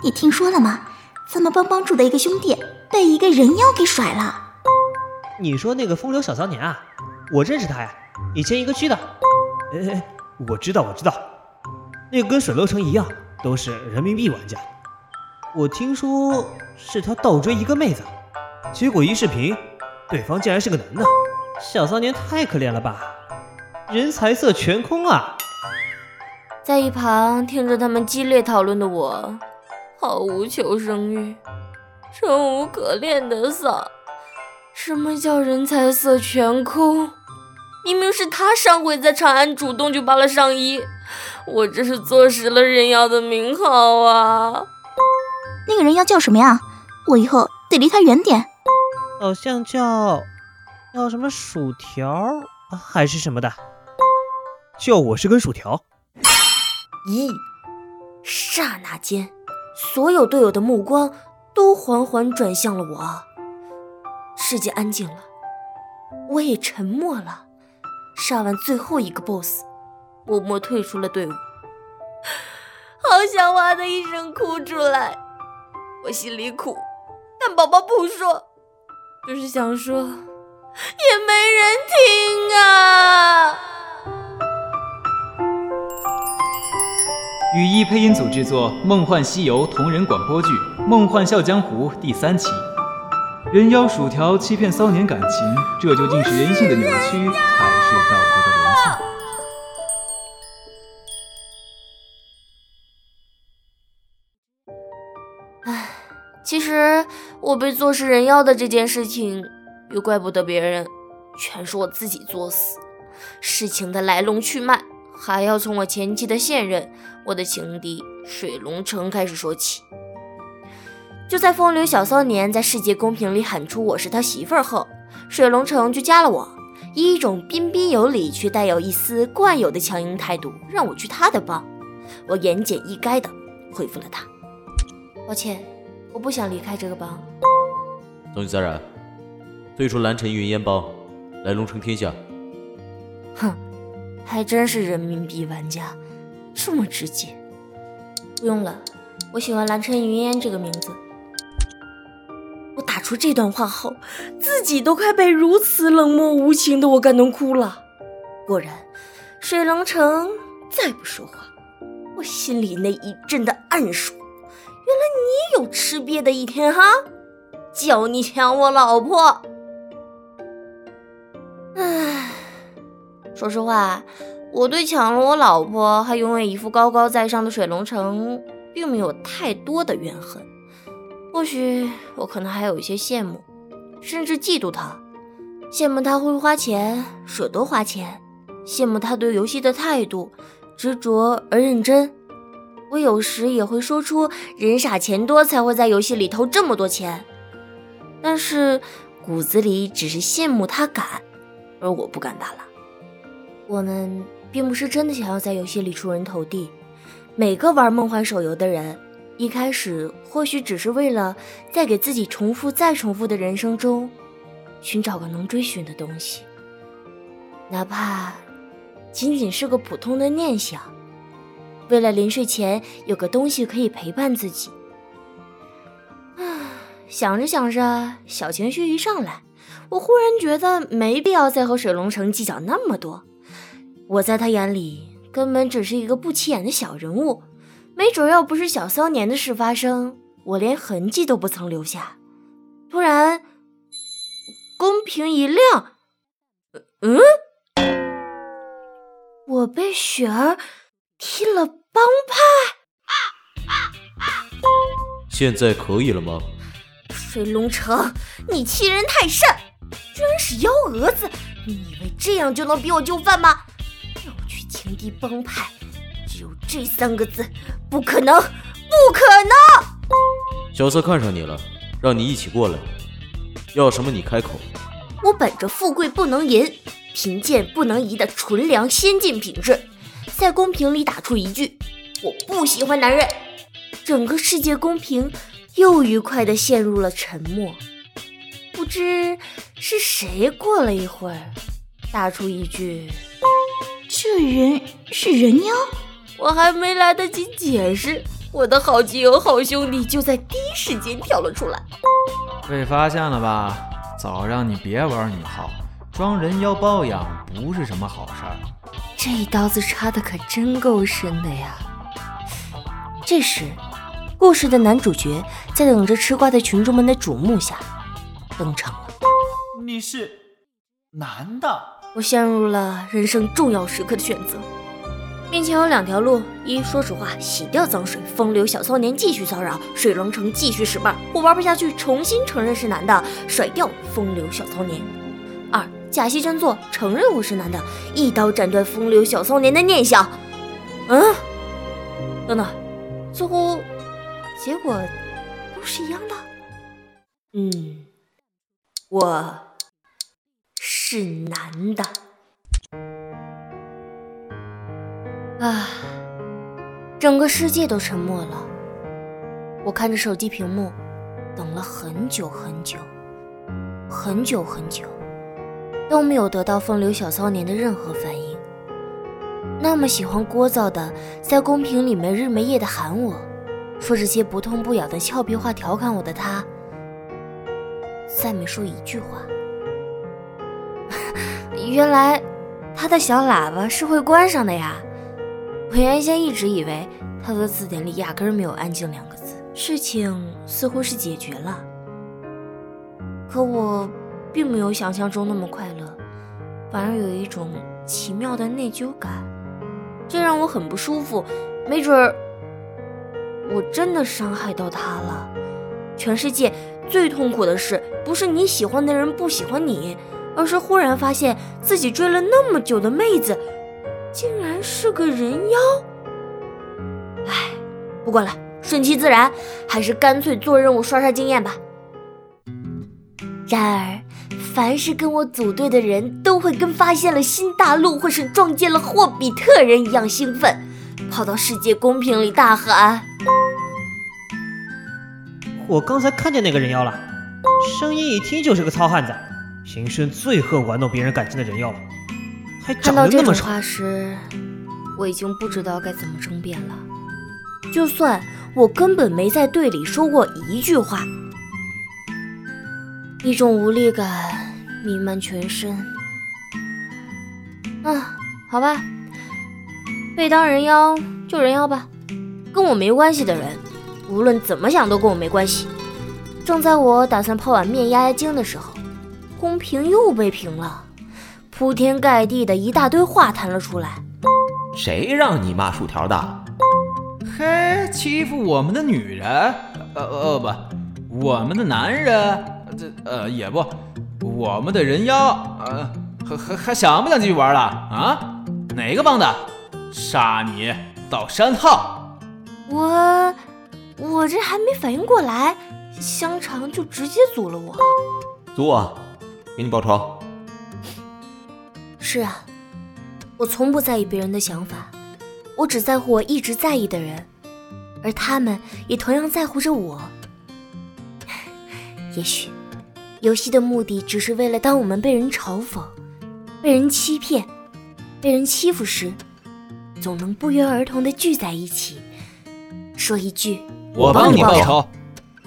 你听说了吗？咱们帮帮主的一个兄弟被一个人妖给甩了。你说那个风流小骚年啊？我认识他呀，以前一个区的。哎，我知道，我知道，那个跟水楼城一样，都是人民币玩家。我听说是他倒追一个妹子，结果一视频，对方竟然是个男的。小骚年太可怜了吧，人财色全空啊！在一旁听着他们激烈讨论的我，毫无求生欲，生无可恋的丧。什么叫人财色全空？明明是他上回在长安主动就扒了上衣，我这是坐实了人妖的名号啊！那个人妖叫什么呀？我以后得离他远点。好像叫叫什么薯条还是什么的，叫我是根薯条。咦！刹那间，所有队友的目光都缓缓转向了我。世界安静了，我也沉默了。杀完最后一个 BOSS，默默退出了队伍。好想哇的一声哭出来，我心里苦，但宝宝不说，就是想说，也没人听啊。羽翼配音组制作《梦幻西游》同人广播剧《梦幻笑江湖》第三期。人妖薯条欺骗骚年感情，这究竟是人性的扭曲，还是道德的沦丧？唉，其实我被做是人妖的这件事情，又怪不得别人，全是我自己作死。事情的来龙去脉，还要从我前妻的现任，我的情敌水龙城开始说起。就在风流小骚年在世界公屏里喊出我是他媳妇儿后，水龙城就加了我，以一种彬彬有礼却带有一丝惯有的强硬态度，让我去他的帮。我言简意赅的回复了他：“抱歉，我不想离开这个帮。”总局再然，退出蓝尘云烟帮，来龙城天下。哼，还真是人民币玩家，这么直接。不用了，我喜欢蓝尘云烟这个名字。我打出这段话后，自己都快被如此冷漠无情的我感动哭了。果然，水龙城再不说话，我心里那一阵的暗爽。原来你也有吃瘪的一天哈！叫你抢我老婆。说实话，我对抢了我老婆还永远一副高高在上的水龙城，并没有太多的怨恨。或许我可能还有一些羡慕，甚至嫉妒他，羡慕他会花钱，舍得花钱，羡慕他对游戏的态度执着而认真。我有时也会说出“人傻钱多”才会在游戏里投这么多钱，但是骨子里只是羡慕他敢，而我不敢罢了。我们并不是真的想要在游戏里出人头地，每个玩梦幻手游的人。一开始或许只是为了在给自己重复再重复的人生中寻找个能追寻的东西，哪怕仅仅是个普通的念想，为了临睡前有个东西可以陪伴自己。啊，想着想着，小情绪一上来，我忽然觉得没必要再和水龙城计较那么多。我在他眼里根本只是一个不起眼的小人物。没准要不是小骚年的事发生，我连痕迹都不曾留下。突然，公屏一亮，嗯，我被雪儿踢了帮派。现在可以了吗？水龙城，你欺人太甚，居然是幺蛾子！你以为这样就能逼我就范吗？要去情敌帮派？只有这三个字，不可能，不可能！小色看上你了，让你一起过来，要什么你开口。我本着富贵不能淫，贫贱不能移的纯良先进品质，在公屏里打出一句：我不喜欢男人。整个世界公屏又愉快地陷入了沉默。不知是谁过了一会儿，打出一句：这人是人妖。我还没来得及解释，我的好基友、好兄弟就在第一时间跳了出来。被发现了吧？早让你别玩女号，装人妖包养不是什么好事儿。这一刀子插的可真够深的呀！这时，故事的男主角在等着吃瓜的群众们的瞩目下登场了。你是男的？我陷入了人生重要时刻的选择。面前有两条路：一，说实话，洗掉脏水，风流小骚年继续骚扰，水龙城继续使绊，我玩不下去，重新承认是男的，甩掉风流小骚年；二，假戏真做，承认我是男的，一刀斩断风流小骚年的念想。嗯，等等，似乎结果都是一样的。嗯，我是男的。啊！整个世界都沉默了。我看着手机屏幕，等了很久很久，很久很久，都没有得到风流小骚年的任何反应。那么喜欢聒噪的，在公屏里没日没夜的喊我，说这些不痛不痒的俏皮话调侃我的他，再没说一句话。原来他的小喇叭是会关上的呀！我原先一直以为他的字典里压根儿没有“安静”两个字，事情似乎是解决了。可我并没有想象中那么快乐，反而有一种奇妙的内疚感，这让我很不舒服。没准儿我真的伤害到他了。全世界最痛苦的事，不是你喜欢的人不喜欢你，而是忽然发现自己追了那么久的妹子。竟然是个人妖！唉，不管了，顺其自然，还是干脆做任务刷刷经验吧。然而，凡是跟我组队的人都会跟发现了新大陆或是撞见了霍比特人一样兴奋，跑到世界公屏里大喊：“我刚才看见那个人妖了，声音一听就是个糙汉子，平生最恨玩弄别人感情的人妖了。”看到这种话时，我已经不知道该怎么争辩了。就算我根本没在队里说过一句话，一种无力感弥漫全身。啊，好吧，被当人妖就人妖吧，跟我没关系的人，无论怎么想都跟我没关系。正在我打算泡碗面压压惊的时候，公屏又被屏了。铺天盖地的一大堆话弹了出来。谁让你骂薯条的？嘿，欺负我们的女人？呃呃不，我们的男人？这呃也不，我们的人妖？呃，还还还想不想继续玩了？啊？哪个帮的？杀你到山号！我我这还没反应过来，香肠就直接阻了我。组我，给你报仇。是啊，我从不在意别人的想法，我只在乎我一直在意的人，而他们也同样在乎着我。也许，游戏的目的只是为了当我们被人嘲讽、被人欺骗、被人欺负时，总能不约而同的聚在一起，说一句“我帮你报仇”。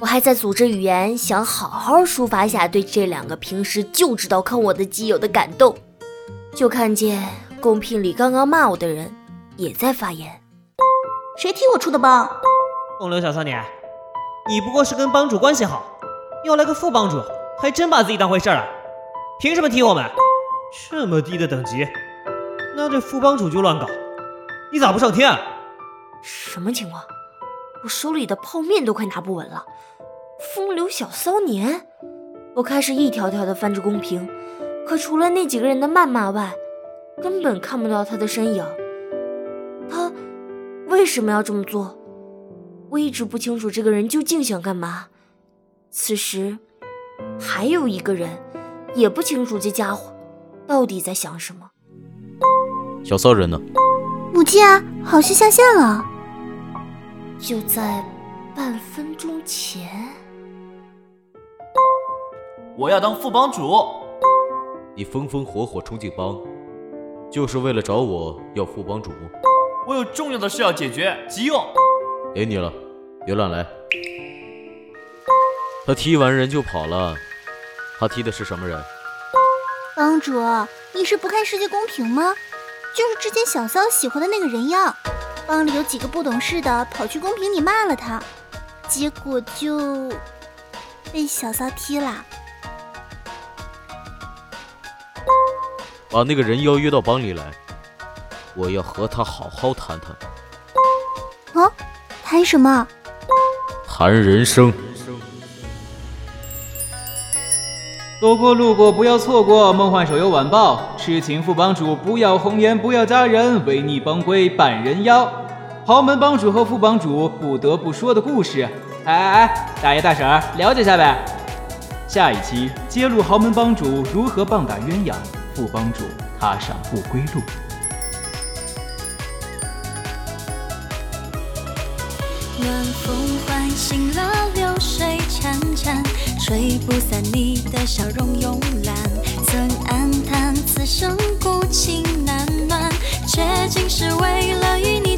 我还在组织语言，想好好抒发一下对这两个平时就知道坑我的基友的感动。就看见公屏里刚刚骂我的人也在发言。谁替我出的帮？风流小少年，你不过是跟帮主关系好，要来个副帮主，还真把自己当回事了。凭什么踢我们？这么低的等级，那这副帮主就乱搞，你咋不上天？什么情况？我手里的泡面都快拿不稳了。风流小骚年，我开始一条条的翻着公屏。可除了那几个人的谩骂外，根本看不到他的身影。他为什么要这么做？我一直不清楚这个人究竟想干嘛。此时，还有一个人也不清楚这家伙到底在想什么。小骚人呢？母亲啊，好像下线了。就在半分钟前。我要当副帮主。你风风火火冲进帮，就是为了找我要副帮主？我有重要的事要解决，急用！给你了，别乱来。他踢完人就跑了，他踢的是什么人？帮主，你是不看世界公平吗？就是之前小骚喜欢的那个人妖，帮里有几个不懂事的跑去公屏里骂了他，结果就被小骚踢了。把那个人妖约到帮里来，我要和他好好谈谈。啊？谈什么？谈人生。走过路过不要错过梦幻手游晚报，痴情副帮主不要红颜不要佳人，违逆帮规扮人妖。豪门帮主和副帮主不得不说的故事。哎哎哎，大爷大婶儿了解下呗。下一期揭露豪门帮主如何棒打鸳鸯，副帮助踏上不归路。暖风唤醒了流水潺潺，吹不散你的笑容慵懒。曾暗叹此生孤情难暖，却竟是为了与你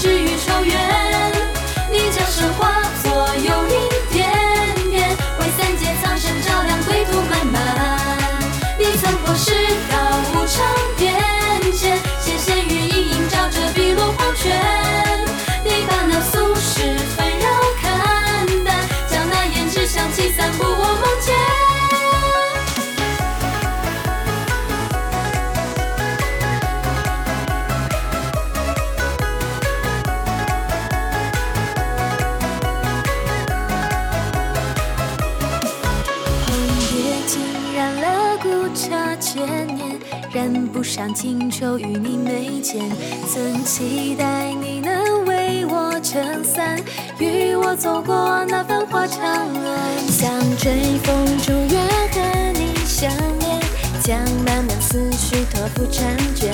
治愈愁怨。你将神化作幽灵点点，为三界苍生照亮归途漫漫。你曾破世道无常不上清秋与你眉间。曾期待你能为我撑伞，与我走过那繁华长安。想追风逐月和你相恋，将漫漫思绪托付婵娟。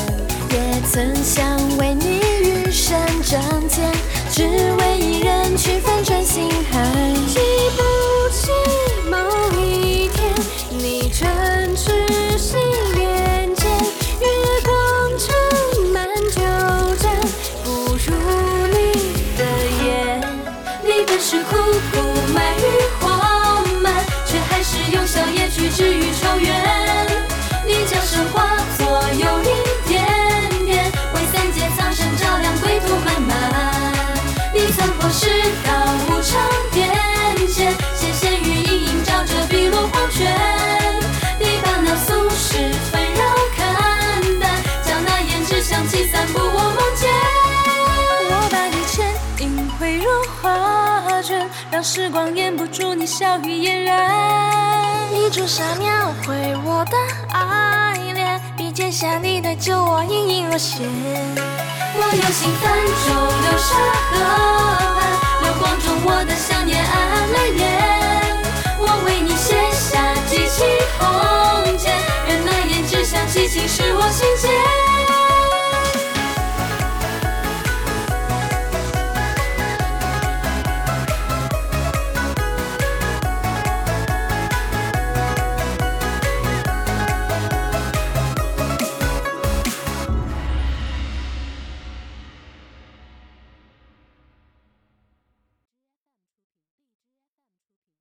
也曾想为你羽扇仗剑，只为一人去翻转星海。是苦苦时光掩不住你笑语嫣然。你朱砂描绘我的爱恋，笔尖下你的酒窝隐隐若现。我有心泛舟流沙河畔，流光中我的想念暗暗泪眼。我为你写下几起红笺，任那胭脂香气侵蚀我心间。